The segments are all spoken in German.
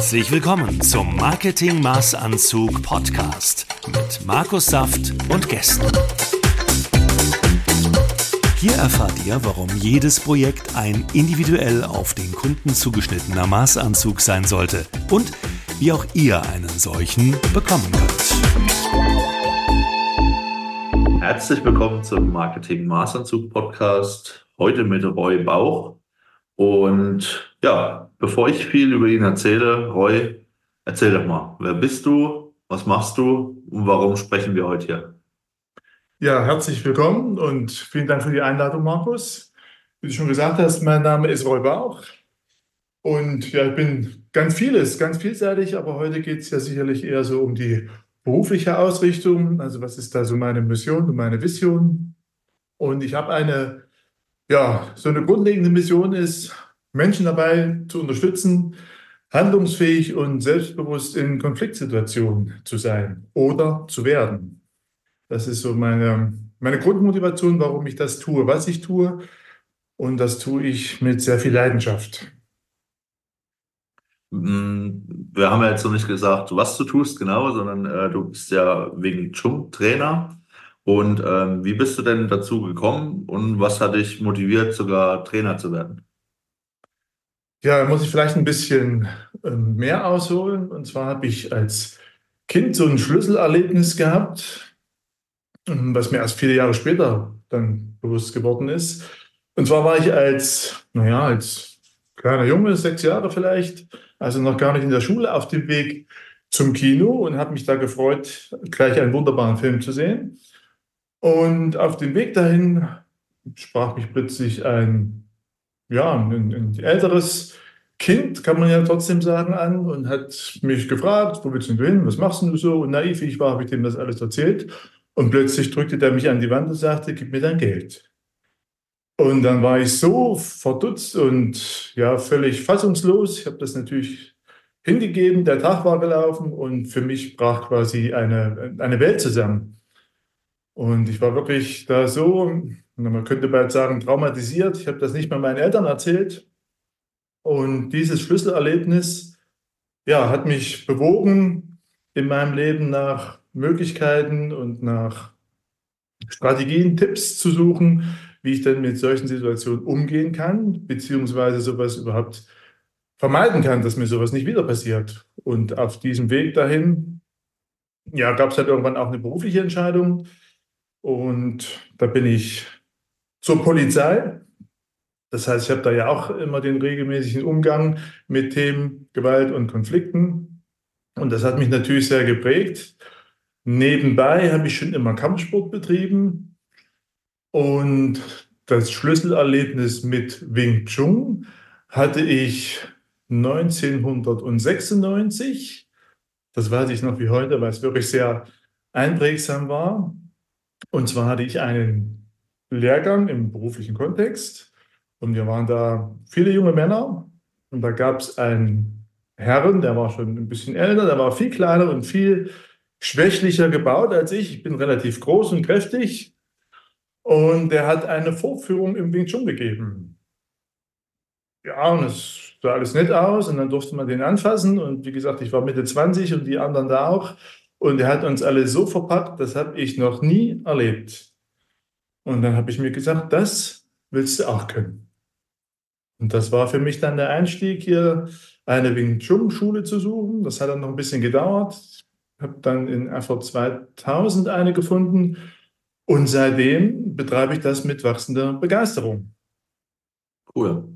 Herzlich willkommen zum Marketing Maßanzug Podcast mit Markus Saft und Gästen. Hier erfahrt ihr, warum jedes Projekt ein individuell auf den Kunden zugeschnittener Maßanzug sein sollte und wie auch ihr einen solchen bekommen könnt. Herzlich willkommen zum Marketing Maßanzug Podcast. Heute mit Roy Bauch. Und ja, bevor ich viel über ihn erzähle, Roy, erzähl doch mal, wer bist du, was machst du und warum sprechen wir heute hier? Ja, herzlich willkommen und vielen Dank für die Einladung, Markus. Wie du schon gesagt hast, mein Name ist Roy Bauch und ja, ich bin ganz vieles, ganz vielseitig, aber heute geht es ja sicherlich eher so um die berufliche Ausrichtung. Also was ist da so meine Mission und meine Vision? Und ich habe eine, ja, so eine grundlegende Mission ist, Menschen dabei zu unterstützen, handlungsfähig und selbstbewusst in Konfliktsituationen zu sein oder zu werden. Das ist so meine, meine Grundmotivation, warum ich das tue, was ich tue. Und das tue ich mit sehr viel Leidenschaft. Mm, wir haben ja jetzt noch nicht gesagt, was du tust, genau, sondern äh, du bist ja wegen Chung Trainer. Und ähm, wie bist du denn dazu gekommen und was hat dich motiviert, sogar Trainer zu werden? Ja, muss ich vielleicht ein bisschen ähm, mehr ausholen. Und zwar habe ich als Kind so ein Schlüsselerlebnis gehabt, ähm, was mir erst viele Jahre später dann bewusst geworden ist. Und zwar war ich als, naja, als kleiner Junge, sechs Jahre vielleicht, also noch gar nicht in der Schule, auf dem Weg zum Kino und habe mich da gefreut, gleich einen wunderbaren Film zu sehen. Und auf dem Weg dahin sprach mich plötzlich ein, ja, ein, ein älteres Kind, kann man ja trotzdem sagen, an und hat mich gefragt, wo willst du hin, was machst du so? Und naiv ich war, habe ich dem das alles erzählt. Und plötzlich drückte der mich an die Wand und sagte, gib mir dein Geld. Und dann war ich so verdutzt und ja, völlig fassungslos. Ich habe das natürlich hingegeben, der Tag war gelaufen und für mich brach quasi eine, eine Welt zusammen. Und ich war wirklich da so, man könnte bald sagen, traumatisiert. Ich habe das nicht mal meinen Eltern erzählt. Und dieses Schlüsselerlebnis ja, hat mich bewogen, in meinem Leben nach Möglichkeiten und nach Strategien, Tipps zu suchen, wie ich denn mit solchen Situationen umgehen kann, beziehungsweise sowas überhaupt vermeiden kann, dass mir sowas nicht wieder passiert. Und auf diesem Weg dahin, ja, gab es halt irgendwann auch eine berufliche Entscheidung. Und da bin ich zur Polizei. Das heißt, ich habe da ja auch immer den regelmäßigen Umgang mit Themen Gewalt und Konflikten. Und das hat mich natürlich sehr geprägt. Nebenbei habe ich schon immer Kampfsport betrieben. Und das Schlüsselerlebnis mit Wing Chun hatte ich 1996. Das weiß ich noch wie heute, weil es wirklich sehr einprägsam war. Und zwar hatte ich einen Lehrgang im beruflichen Kontext und wir waren da viele junge Männer und da gab es einen Herrn, der war schon ein bisschen älter, der war viel kleiner und viel schwächlicher gebaut als ich. Ich bin relativ groß und kräftig und er hat eine Vorführung im Wing Chun gegeben. Ja, und es sah alles nett aus und dann durfte man den anfassen. Und wie gesagt, ich war Mitte 20 und die anderen da auch. Und er hat uns alle so verpackt, das habe ich noch nie erlebt. Und dann habe ich mir gesagt, das willst du auch können. Und das war für mich dann der Einstieg, hier eine Wing Chun Schule zu suchen. Das hat dann noch ein bisschen gedauert. Ich habe dann in FR 2000 eine gefunden und seitdem betreibe ich das mit wachsender Begeisterung. Cool.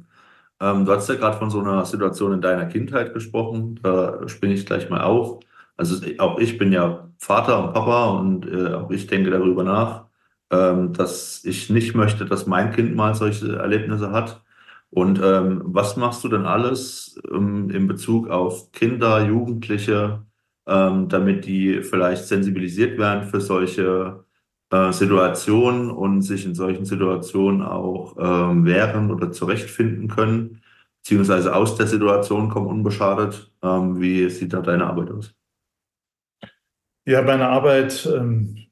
Ähm, du hast ja gerade von so einer Situation in deiner Kindheit gesprochen. Da springe ich gleich mal auf. Also auch ich bin ja Vater und Papa und äh, auch ich denke darüber nach, dass ich nicht möchte, dass mein Kind mal solche Erlebnisse hat. Und ähm, was machst du denn alles ähm, in Bezug auf Kinder, Jugendliche, ähm, damit die vielleicht sensibilisiert werden für solche äh, Situationen und sich in solchen Situationen auch ähm, wehren oder zurechtfinden können, beziehungsweise aus der Situation kommen unbeschadet. Ähm, wie sieht da deine Arbeit aus? Ja, meine Arbeit ähm,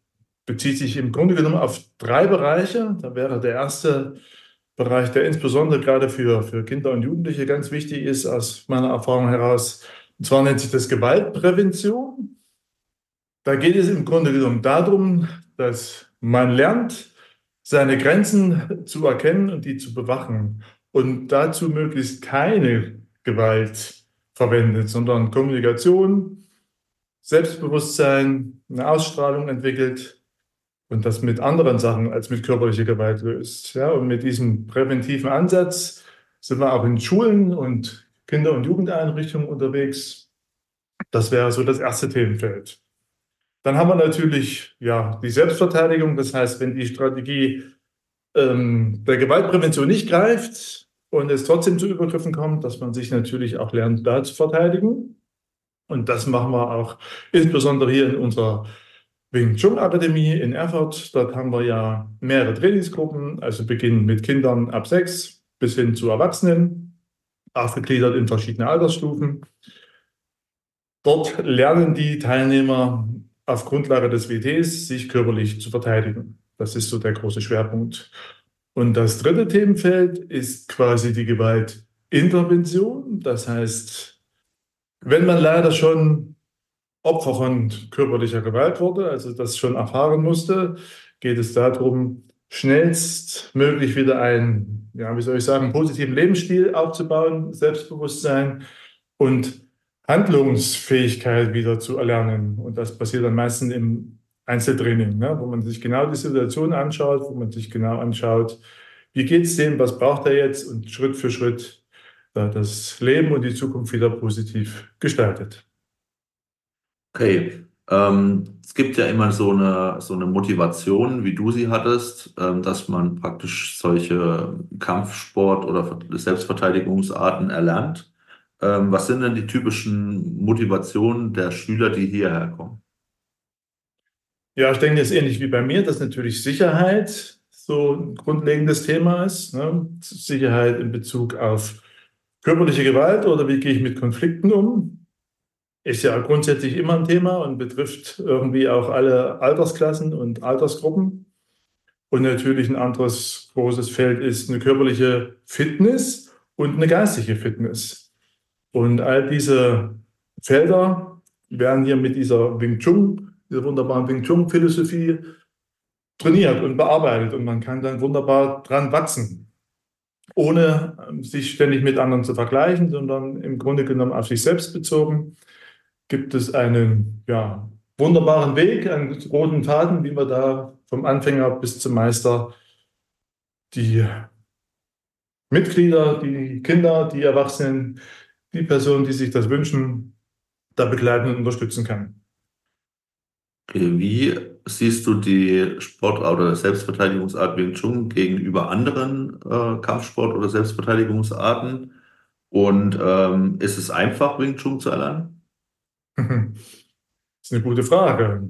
bezieht sich im Grunde genommen auf drei Bereiche. Da wäre der erste Bereich, der insbesondere gerade für, für Kinder und Jugendliche ganz wichtig ist, aus meiner Erfahrung heraus, Und zwar nennt sich das Gewaltprävention. Da geht es im Grunde genommen darum, dass man lernt, seine Grenzen zu erkennen und die zu bewachen und dazu möglichst keine Gewalt verwendet, sondern Kommunikation, Selbstbewusstsein, eine Ausstrahlung entwickelt und das mit anderen Sachen als mit körperlicher Gewalt löst. Ja, und mit diesem präventiven Ansatz sind wir auch in Schulen und Kinder- und Jugendeinrichtungen unterwegs. Das wäre so das erste Themenfeld. Dann haben wir natürlich ja, die Selbstverteidigung. Das heißt, wenn die Strategie ähm, der Gewaltprävention nicht greift und es trotzdem zu Übergriffen kommt, dass man sich natürlich auch lernt, da zu verteidigen. Und das machen wir auch insbesondere hier in unserer Wing Chun Akademie in Erfurt. Dort haben wir ja mehrere Trainingsgruppen, also beginnen mit Kindern ab sechs bis hin zu Erwachsenen, aufgegliedert in verschiedene Altersstufen. Dort lernen die Teilnehmer auf Grundlage des WTs sich körperlich zu verteidigen. Das ist so der große Schwerpunkt. Und das dritte Themenfeld ist quasi die Gewaltintervention. Das heißt, wenn man leider schon Opfer von körperlicher Gewalt wurde, also das schon erfahren musste, geht es darum, schnellstmöglich wieder einen, ja, wie soll ich sagen, positiven Lebensstil aufzubauen, Selbstbewusstsein und Handlungsfähigkeit wieder zu erlernen. Und das passiert am meisten im Einzeltraining, ne? wo man sich genau die Situation anschaut, wo man sich genau anschaut, wie geht es dem, was braucht er jetzt und Schritt für Schritt das Leben und die Zukunft wieder positiv gestaltet. Okay, ähm, es gibt ja immer so eine, so eine Motivation, wie du sie hattest, ähm, dass man praktisch solche Kampfsport- oder Selbstverteidigungsarten erlernt. Ähm, was sind denn die typischen Motivationen der Schüler, die hierher kommen? Ja, ich denke, das ist ähnlich wie bei mir, dass natürlich Sicherheit so ein grundlegendes Thema ist. Ne? Sicherheit in Bezug auf körperliche Gewalt oder wie gehe ich mit Konflikten um? Ist ja grundsätzlich immer ein Thema und betrifft irgendwie auch alle Altersklassen und Altersgruppen. Und natürlich ein anderes großes Feld ist eine körperliche Fitness und eine geistige Fitness. Und all diese Felder werden hier mit dieser Wing Chun, dieser wunderbaren Wing Chun Philosophie trainiert und bearbeitet und man kann dann wunderbar dran wachsen, ohne sich ständig mit anderen zu vergleichen, sondern im Grunde genommen auf sich selbst bezogen gibt es einen ja, wunderbaren Weg, einen roten Faden, wie wir da vom Anfänger bis zum Meister die Mitglieder, die Kinder, die Erwachsenen die Person, die sich das wünschen, da begleiten und unterstützen kann. Wie siehst du die Sport- oder Selbstverteidigungsart Wing Chun gegenüber anderen äh, Kampfsport- oder Selbstverteidigungsarten? Und ähm, ist es einfach, Wing Chun zu erlernen? Das ist eine gute Frage.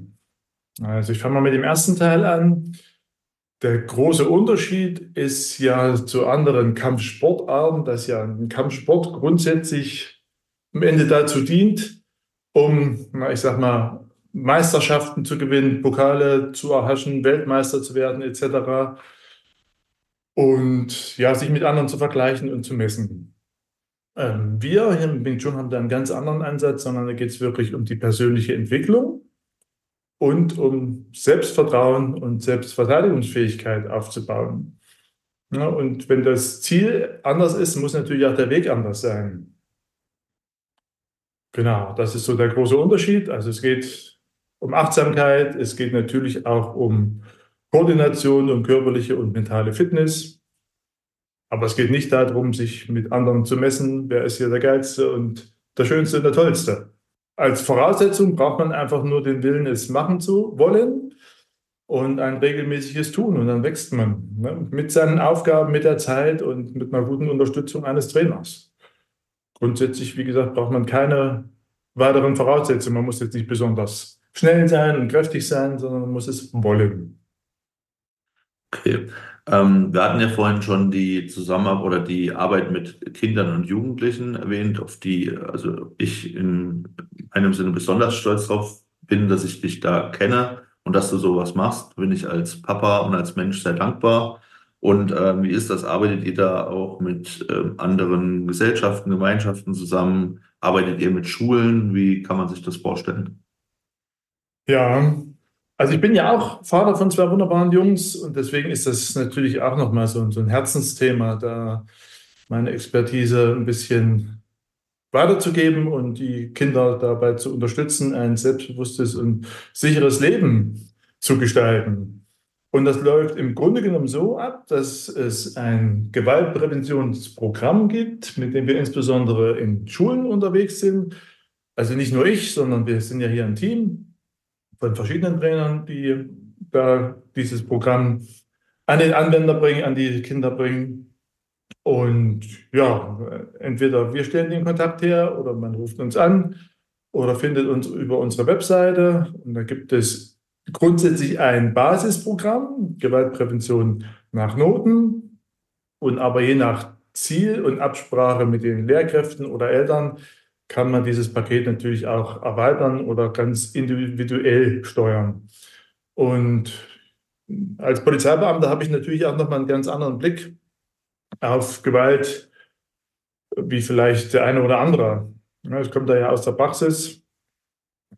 Also ich fange mal mit dem ersten Teil an. Der große Unterschied ist ja zu anderen Kampfsportarten, dass ja ein Kampfsport grundsätzlich am Ende dazu dient, um, ich sag mal, Meisterschaften zu gewinnen, Pokale zu erhaschen, Weltmeister zu werden, etc. Und ja, sich mit anderen zu vergleichen und zu messen. Ähm, wir hier im Wing Chun haben da einen ganz anderen Ansatz, sondern da geht es wirklich um die persönliche Entwicklung und um Selbstvertrauen und Selbstverteidigungsfähigkeit aufzubauen. Ja, und wenn das Ziel anders ist, muss natürlich auch der Weg anders sein. Genau, das ist so der große Unterschied. Also es geht um Achtsamkeit, es geht natürlich auch um Koordination, um körperliche und mentale Fitness. Aber es geht nicht darum, sich mit anderen zu messen, wer ist hier der Geilste und der Schönste und der Tollste als Voraussetzung braucht man einfach nur den Willen, es machen zu wollen und ein regelmäßiges Tun. Und dann wächst man ne? mit seinen Aufgaben, mit der Zeit und mit einer guten Unterstützung eines Trainers. Grundsätzlich, wie gesagt, braucht man keine weiteren Voraussetzungen. Man muss jetzt nicht besonders schnell sein und kräftig sein, sondern man muss es wollen. Okay. Ähm, wir hatten ja vorhin schon die Zusammenarbeit oder die Arbeit mit Kindern und Jugendlichen erwähnt, auf die also ich in einem Sinne besonders stolz drauf bin, dass ich dich da kenne und dass du sowas machst. Bin ich als Papa und als Mensch sehr dankbar. Und äh, wie ist das? Arbeitet ihr da auch mit äh, anderen Gesellschaften, Gemeinschaften zusammen? Arbeitet ihr mit Schulen? Wie kann man sich das vorstellen? Ja, also ich bin ja auch Vater von zwei wunderbaren Jungs und deswegen ist das natürlich auch nochmal so, so ein Herzensthema, da meine Expertise ein bisschen weiterzugeben und die Kinder dabei zu unterstützen, ein selbstbewusstes und sicheres Leben zu gestalten. Und das läuft im Grunde genommen so ab, dass es ein Gewaltpräventionsprogramm gibt, mit dem wir insbesondere in Schulen unterwegs sind. Also nicht nur ich, sondern wir sind ja hier ein Team von verschiedenen Trainern, die da dieses Programm an den Anwender bringen, an die Kinder bringen. Und ja, entweder wir stellen den Kontakt her oder man ruft uns an oder findet uns über unsere Webseite. Und da gibt es grundsätzlich ein Basisprogramm, Gewaltprävention nach Noten und aber je nach Ziel und Absprache mit den Lehrkräften oder Eltern kann man dieses Paket natürlich auch erweitern oder ganz individuell steuern. Und als Polizeibeamter habe ich natürlich auch nochmal einen ganz anderen Blick auf Gewalt, wie vielleicht der eine oder andere. Ich komme da ja aus der Praxis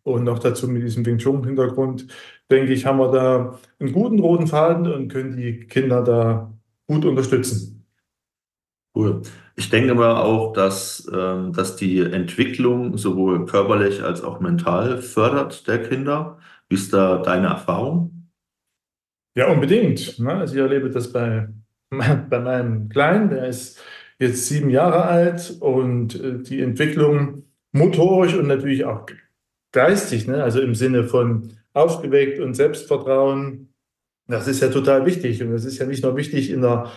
und noch dazu mit diesem Wing Chun-Hintergrund, denke ich, haben wir da einen guten roten Faden und können die Kinder da gut unterstützen. Cool. Ich denke mal auch, dass, ähm, dass die Entwicklung sowohl körperlich als auch mental fördert der Kinder. Wie ist da deine Erfahrung? Ja, unbedingt. Ne? Also ich erlebe das bei, bei meinem Kleinen, der ist jetzt sieben Jahre alt und äh, die Entwicklung motorisch und natürlich auch geistig, ne? also im Sinne von aufgeweckt und Selbstvertrauen, das ist ja total wichtig. Und das ist ja nicht nur wichtig in der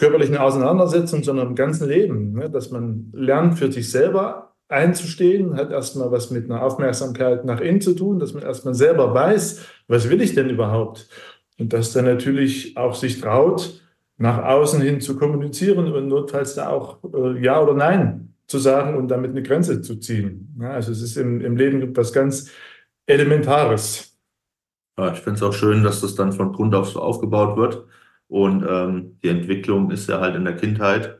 körperlichen Auseinandersetzung, sondern im ganzen Leben, ne? dass man lernt, für sich selber einzustehen, hat erstmal was mit einer Aufmerksamkeit nach innen zu tun, dass man erstmal selber weiß, was will ich denn überhaupt? Und dass dann natürlich auch sich traut, nach außen hin zu kommunizieren und notfalls da auch äh, Ja oder Nein zu sagen und damit eine Grenze zu ziehen. Ja, also es ist im, im Leben etwas ganz Elementares. Ja, ich finde es auch schön, dass das dann von Grund auf so aufgebaut wird. Und ähm, die Entwicklung ist ja halt in der Kindheit.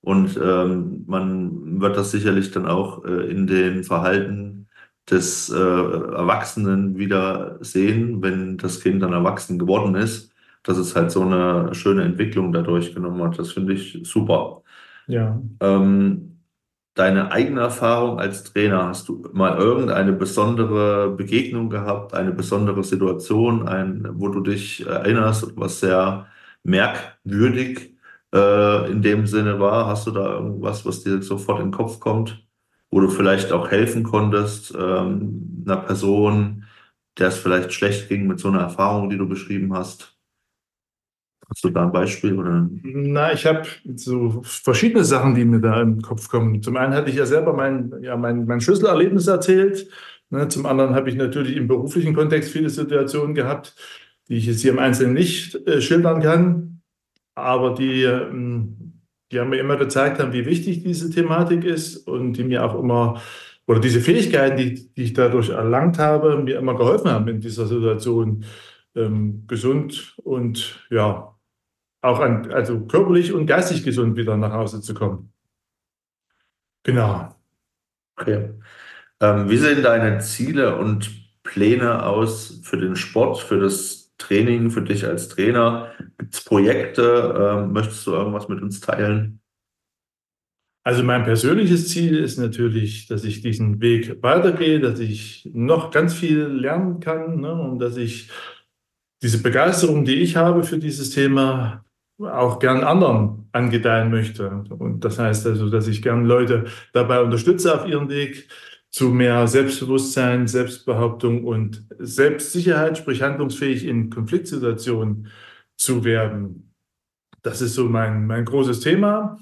Und ähm, man wird das sicherlich dann auch äh, in den Verhalten des äh, Erwachsenen wieder sehen, wenn das Kind dann erwachsen geworden ist, dass es halt so eine schöne Entwicklung dadurch genommen hat. Das finde ich super. Ja. Ähm, deine eigene Erfahrung als Trainer? Hast du mal irgendeine besondere Begegnung gehabt, eine besondere Situation, ein, wo du dich erinnerst, was sehr merkwürdig äh, in dem Sinne war? Hast du da irgendwas, was dir sofort in den Kopf kommt, wo du vielleicht auch helfen konntest, ähm, einer Person, der es vielleicht schlecht ging mit so einer Erfahrung, die du beschrieben hast? Hast du da ein Beispiel? Oder? Na, ich habe so verschiedene Sachen, die mir da im Kopf kommen. Zum einen hatte ich ja selber mein, ja, mein, mein Schlüsselerlebnis erzählt. Ne, zum anderen habe ich natürlich im beruflichen Kontext viele Situationen gehabt, die ich jetzt hier im Einzelnen nicht äh, schildern kann, aber die, ähm, die haben mir immer gezeigt haben, wie wichtig diese Thematik ist und die mir auch immer, oder diese Fähigkeiten, die, die ich dadurch erlangt habe, mir immer geholfen haben in dieser Situation ähm, gesund und ja, auch an, also körperlich und geistig gesund wieder nach Hause zu kommen. Genau. Okay. Ähm, wie sehen deine Ziele und Pläne aus für den Sport, für das Training, für dich als Trainer? Gibt es Projekte? Ähm, möchtest du irgendwas mit uns teilen? Also mein persönliches Ziel ist natürlich, dass ich diesen Weg weitergehe, dass ich noch ganz viel lernen kann ne, und dass ich diese Begeisterung, die ich habe für dieses Thema, auch gern anderen angedeihen möchte. Und das heißt also, dass ich gern Leute dabei unterstütze auf ihrem Weg zu mehr Selbstbewusstsein, Selbstbehauptung und Selbstsicherheit, sprich handlungsfähig in Konfliktsituationen zu werden. Das ist so mein, mein großes Thema.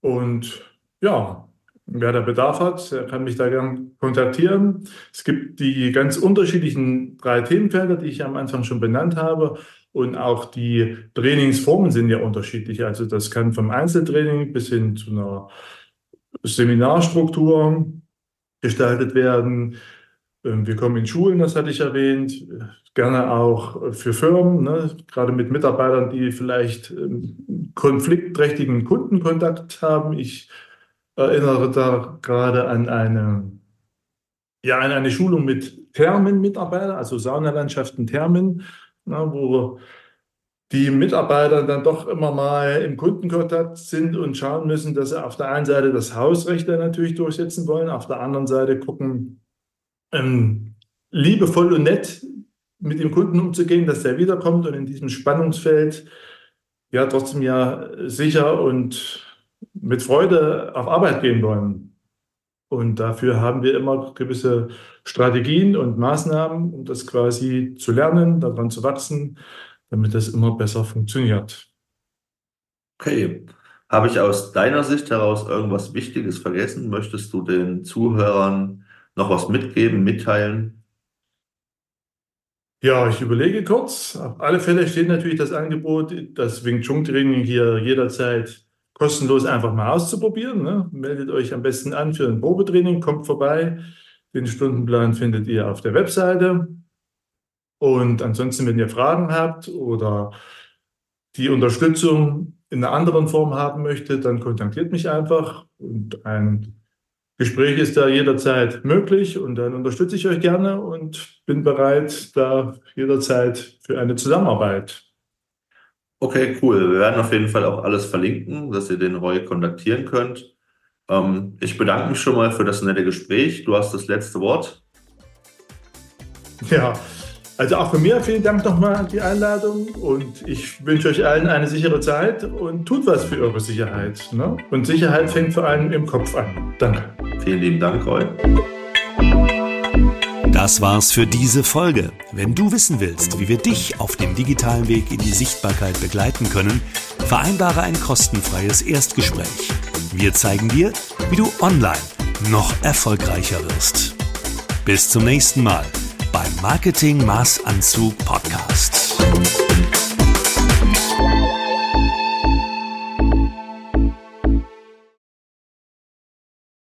Und ja, wer da Bedarf hat, kann mich da gern kontaktieren. Es gibt die ganz unterschiedlichen drei Themenfelder, die ich am Anfang schon benannt habe. Und auch die Trainingsformen sind ja unterschiedlich. Also das kann vom Einzeltraining bis hin zu einer Seminarstruktur gestaltet werden. Ähm, wir kommen in Schulen, das hatte ich erwähnt, gerne auch für Firmen, ne? gerade mit Mitarbeitern, die vielleicht ähm, konfliktträchtigen Kundenkontakt haben. Ich erinnere da gerade an eine, ja, an eine Schulung mit Thermenmitarbeitern, also Saunalandschaften Thermen, ne? wo die Mitarbeiter dann doch immer mal im Kundenkontakt sind und schauen müssen, dass sie auf der einen Seite das Hausrecht natürlich durchsetzen wollen, auf der anderen Seite gucken, ähm, liebevoll und nett mit dem Kunden umzugehen, dass der wiederkommt und in diesem Spannungsfeld ja trotzdem ja sicher und mit Freude auf Arbeit gehen wollen. Und dafür haben wir immer gewisse Strategien und Maßnahmen, um das quasi zu lernen, daran zu wachsen, damit das immer besser funktioniert. Okay. Habe ich aus deiner Sicht heraus irgendwas Wichtiges vergessen? Möchtest du den Zuhörern noch was mitgeben, mitteilen? Ja, ich überlege kurz. Auf alle Fälle steht natürlich das Angebot, das Wing Chun Training hier jederzeit kostenlos einfach mal auszuprobieren. Ne? Meldet euch am besten an für ein Probetraining, kommt vorbei. Den Stundenplan findet ihr auf der Webseite. Und ansonsten, wenn ihr Fragen habt oder die Unterstützung in einer anderen Form haben möchtet, dann kontaktiert mich einfach. Und ein Gespräch ist da jederzeit möglich und dann unterstütze ich euch gerne und bin bereit, da jederzeit für eine Zusammenarbeit. Okay, cool. Wir werden auf jeden Fall auch alles verlinken, dass ihr den Roy kontaktieren könnt. Ähm, ich bedanke mich schon mal für das nette Gespräch. Du hast das letzte Wort. Ja, also auch von mir vielen Dank nochmal an die Einladung und ich wünsche euch allen eine sichere Zeit und tut was für eure Sicherheit. Ne? Und Sicherheit fängt vor allem im Kopf an. Danke. Vielen lieben Dank, Roy. Das war's für diese Folge. Wenn du wissen willst, wie wir dich auf dem digitalen Weg in die Sichtbarkeit begleiten können, vereinbare ein kostenfreies Erstgespräch. Wir zeigen dir, wie du online noch erfolgreicher wirst. Bis zum nächsten Mal beim Marketing Maßanzug Podcast.